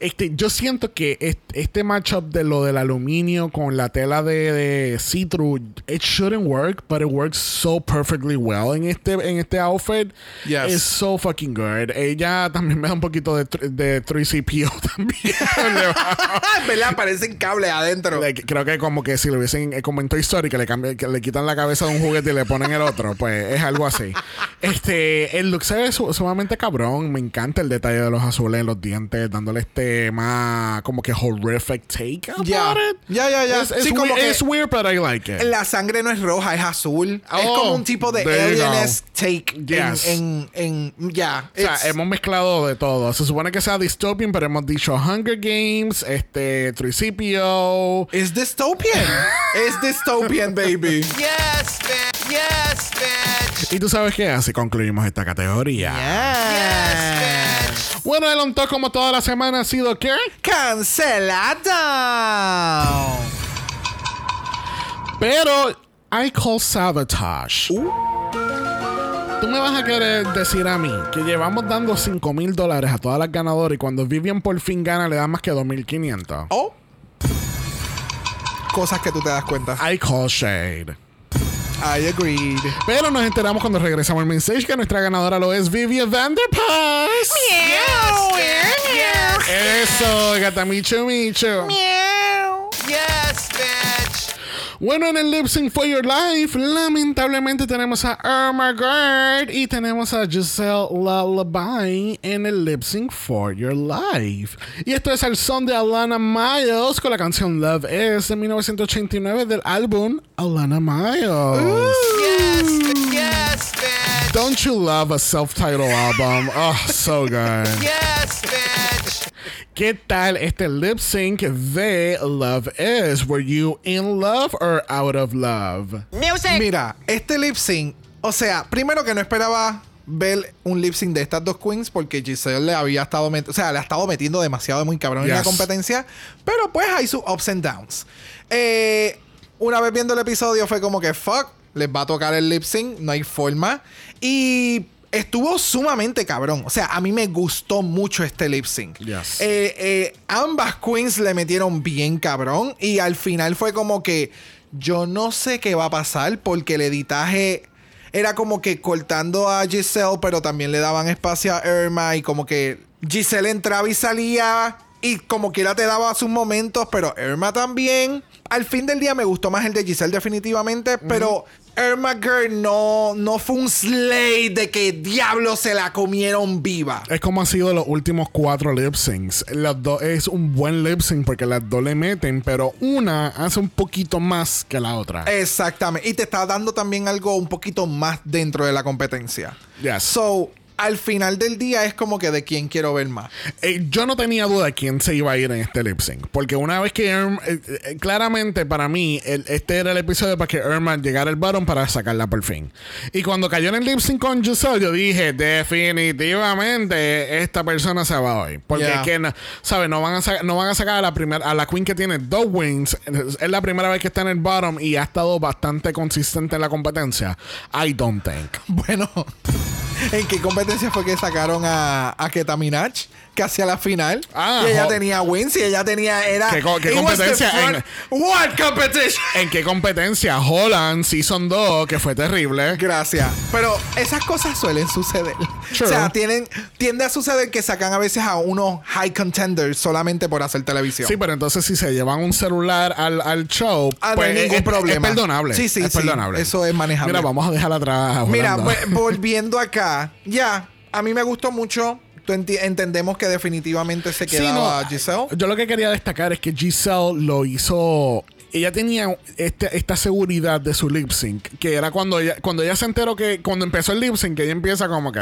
Este, yo siento que est- este matchup de lo del aluminio con la tela de, de see-through, it shouldn't work, but it works so perfectly well en este, en este outfit. Yes. It's so fucking good. Ella también me da un poquito de, de 3CPO (laughs) también. (laughs) ¿Verdad? Parecen cables adentro. Le- creo que como que si lo hubiesen como en Toy Story que le cambian, que le quitan la cabeza de un juguete y le ponen el otro, pues es algo así. Este, el look se ve su- sumamente cabrón. Me encanta el detalle de los azules en los dientes, dándole este más como que horrific take about Ya. it. Ya, ya, ya. Es, weird, que- es weird, but I like it. La sangre no es roja, es azul. Es Oh, como un tipo de alienesque take Yes. en, en, en- ya. O sea, hemos mezclado de todo. Se supone que sea dystopian, pero hemos dicho Hunger Games, este, 3CPO. It's dystopian. (laughs) It's dystopian, baby. Yes, bitch. Yes, bitch. Y tú sabes qué, así concluimos esta categoría. Yes, bitch. Bueno, el on top como toda la semana ha sido ¿qué? Cancelado. Pero I call sabotage. Tú me vas a querer decir a mí que llevamos dando 5 mil dólares a todas las ganadoras y cuando Vivian por fin gana le dan más que 2.500. Oh. Cosas que tú te das cuenta. I call shade. I agreed. Pero nos enteramos cuando regresamos al main stage que nuestra ganadora lo es Vivian Vanderpass. Yes, bitch. Yes. Eso, gata Michu Michu. Yes, bitch. Bueno, en el Lip Sync for Your Life, lamentablemente tenemos a Irma Gerd y tenemos a Giselle Lullaby en el Lip Sync for Your Life. Y esto es el son de Alana Miles con la canción Love Is de 1989 del álbum Alana Miles. Yes, bi- yes, bitch. Don't you love a self-titled album? Oh, so good. Yes, bitch. ¿Qué tal este lip sync de Love Is? Were you in love or out of love? Music. Mira, este lip sync, o sea, primero que no esperaba ver un lip sync de estas dos queens porque Giselle le había estado, o sea, le ha estado metiendo demasiado muy cabrón en la competencia, pero pues hay sus ups and downs. Eh, una vez viendo el episodio fue como que fuck, les va a tocar el lip sync, no hay forma y estuvo sumamente cabrón. O sea, a mí me gustó mucho este lip sync. Yes. Eh, eh, ambas queens le metieron bien cabrón y al final fue como que yo no sé qué va a pasar porque el editaje era como que cortando a Giselle pero también le daban espacio a Irma y como que Giselle entraba y salía y como quiera te daba sus momentos pero Irma también. Al fin del día me gustó más el de Giselle definitivamente pero Irma Girl no, no fue un slay de que diablo se la comieron viva. Es como han sido los últimos cuatro lip syncs. Las dos es un buen lip sync porque las dos le meten, pero una hace un poquito más que la otra. Exactamente. Y te está dando también algo un poquito más dentro de la competencia. Yes. So, al final del día es como que de quién quiero ver más. Eh, yo no tenía duda de quién se iba a ir en este lip sync. Porque una vez que Irma- eh, eh, claramente para mí, el- este era el episodio para que Irma llegara al bottom para sacarla por fin. Y cuando cayó en el lip sync con Giselle, yo dije, definitivamente esta persona se va hoy. Porque Yeah. es que, no, ¿sabes? No van a, no van a sacar a la primera, a la queen que tiene dos wins. Es es la primera vez que está en el bottom y ha estado bastante consistente en la competencia. I don't think. Bueno, (laughs) ¿en qué competencia fue que sacaron a, a Keta Que hacía la final. Ah, y ella tenía wins y ella tenía. Era, ¿Qué competencia? front- What competition? ¿En qué competencia? Holland Season 2, que fue terrible. Gracias. Pero esas cosas suelen suceder. True. O sea, tienen, tiende a suceder que sacan a veces a unos high contenders solamente por hacer televisión. Sí, pero entonces si se llevan un celular al, al show, Ah, no pues hay ningún es, problema. es perdonable. Sí, sí, es sí. perdonable. Eso es manejable. Mira, vamos a dejar atrás a Mira, vo- (laughs) volviendo acá, ya, a mí me gustó mucho. Tú entendemos que definitivamente se Sí, quedaba no, Giselle. Yo lo que quería destacar es que Giselle lo hizo. Ella tenía este- esta seguridad de su lip sync, que era cuando ella, cuando ella se enteró que cuando empezó el lip sync, que ella empieza como que,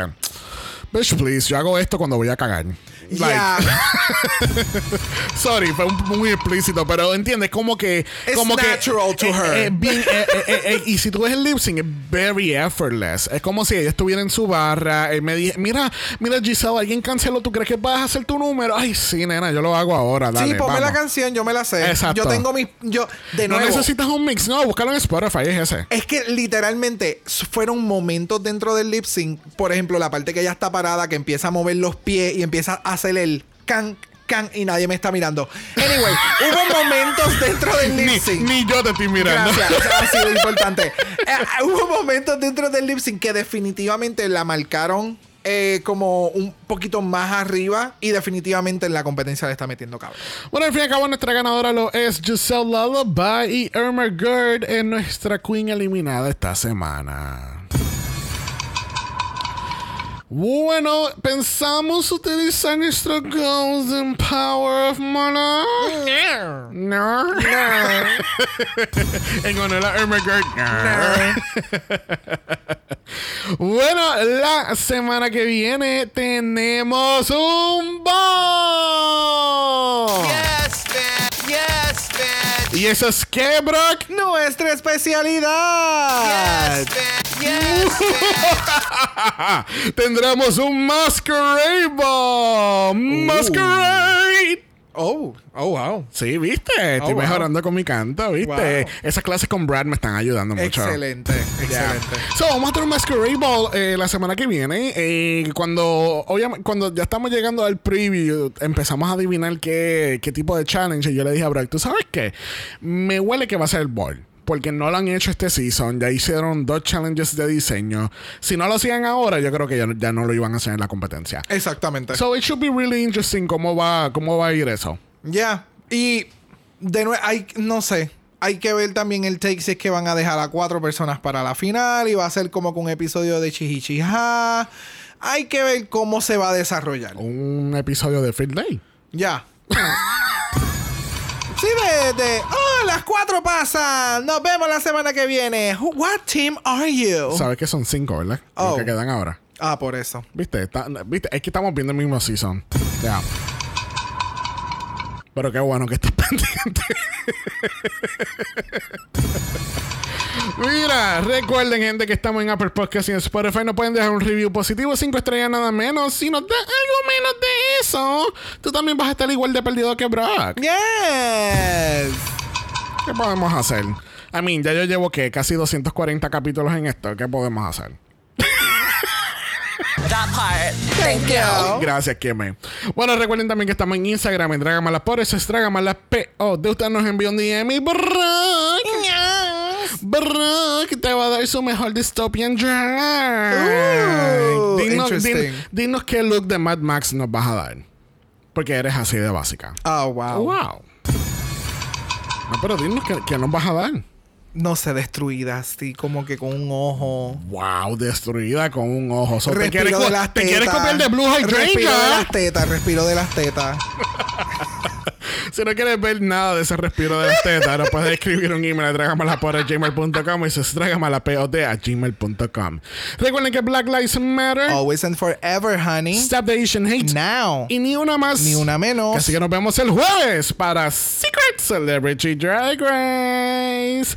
bitch, please, yo hago esto cuando voy a cagar. Like, Ya. (laughs) Sorry, fue un- muy explícito, pero entiendes como que It's como natural que to her. eh, bien, eh, eh, y si tú ves el lip sync es very effortless. Es como si ella estuviera en su barra, él me dije, "Mira, mira Giselle, alguien canceló, ¿tú crees que vas a hacer tu número?" Ay, sí, nena, yo lo hago ahora, dale. sí, ponme la canción, yo me la sé. Exacto. Yo tengo mis. Yo, de No nuevo. necesitas un mix, no, búscalo en Spotify, es ese. Es que literalmente fueron momentos dentro del lip sync. Por ejemplo, la parte que ella está parada, que empieza a mover los pies y empieza a hacer el can, can y nadie me está mirando. Anyway, hubo momentos dentro del lip (laughs) Ni, sync. ni yo te estoy mirando. Gracias, eso ha sido (laughs) importante. Eh, hubo momentos dentro del lip sync que definitivamente la marcaron eh, como un poquito más arriba y definitivamente en la competencia le está metiendo cabrón. Bueno, al fin y al cabo, nuestra ganadora lo es Giselle Lullaby y Irma Gerd en nuestra queen eliminada esta semana. Bueno, pensamos utilizar nuestro Golden Power of Mana. No. en honor a Irma Gerd. Bueno, la semana que viene tenemos un ball. Yes, bitch. Yes, bitch. ¿Y eso es Brock? Nuestra especialidad. Yes. (laughs) Yes. Tendremos un Masquerade Ball. Masquerade. Oh, oh, wow. Sí, viste. Estoy Oh, wow. mejorando con mi canto, viste. Wow. Esas clases con Brad me están ayudando mucho. Excelente, (laughs) excelente. So, vamos a tener un Masquerade Ball eh, la semana que viene. Eh, cuando, obviamente, cuando ya estamos llegando al preview, empezamos a adivinar qué, qué tipo de challenge. Y yo le dije a Brock, ¿tú sabes qué? Me huele que va a ser el ball. Porque no lo han hecho este season. Ya hicieron dos challenges de diseño. Si no lo hacían ahora, yo creo que ya, ya no lo iban a hacer en la competencia. Exactamente. So, it should be really interesting cómo va, cómo va a ir eso. Ya. Y de nuevo, hay, no sé. Hay que ver también el take si es que van a dejar a cuatro personas para la final y va a ser como que un episodio de Chihichija. Hay que ver cómo se va a desarrollar. Un episodio de Field Day. Ya. (laughs) Sí, de, de, oh, las cuatro pasan. Nos vemos la semana que viene. What team are you? Sabes que son cinco, ¿verdad? Los Oh. que quedan ahora. ah, por eso. ¿Viste? Está- ¿Viste? Es que estamos viendo el mismo season. Ya. Pero qué bueno que estás (laughs) pendiente. Mira, recuerden, gente, que estamos en Apple Podcast y en Spotify. No pueden dejar un review positivo, cinco estrellas nada menos. Si nos da algo menos de eso, tú también vas a estar igual de perdido que Brock. Yes. ¿Qué podemos hacer? I mean, ya yo llevo que casi 240 capítulos en esto. ¿Qué podemos hacer? (laughs) That part. Thank you. Gracias, Kieme. Bueno, recuerden también que estamos en Instagram, en Dragamalas por eso es Dragamalas P.O. De usted nos envió un DM y Brock. Brock te va a dar su mejor dystopian drag. Ooh, dinos, interesting. din- dinos qué look de Mad Max nos vas a dar. Porque eres así de básica. Oh, wow. Wow. No, pero dinos qué, qué nos vas a dar. No sé, destruida, así como que con un ojo. Wow, destruida con un ojo. So, te Respiro quieres, de las te quieres tetas. copiar de Blue Respiro de Hydrangea. las tetas, respiro de las tetas. (laughs) Si no quieres ver nada de ese respiro de las tetas, nos puedes escribir un email a dragamala.gmail.com y dragamala.pod a gmail.com. Recuerden que Black Lives Matter. Always and forever, honey. Stop the Asian Hate. Now. Y ni una más. Ni una menos. Así que nos vemos el jueves para Secret Celebrity Drag Race.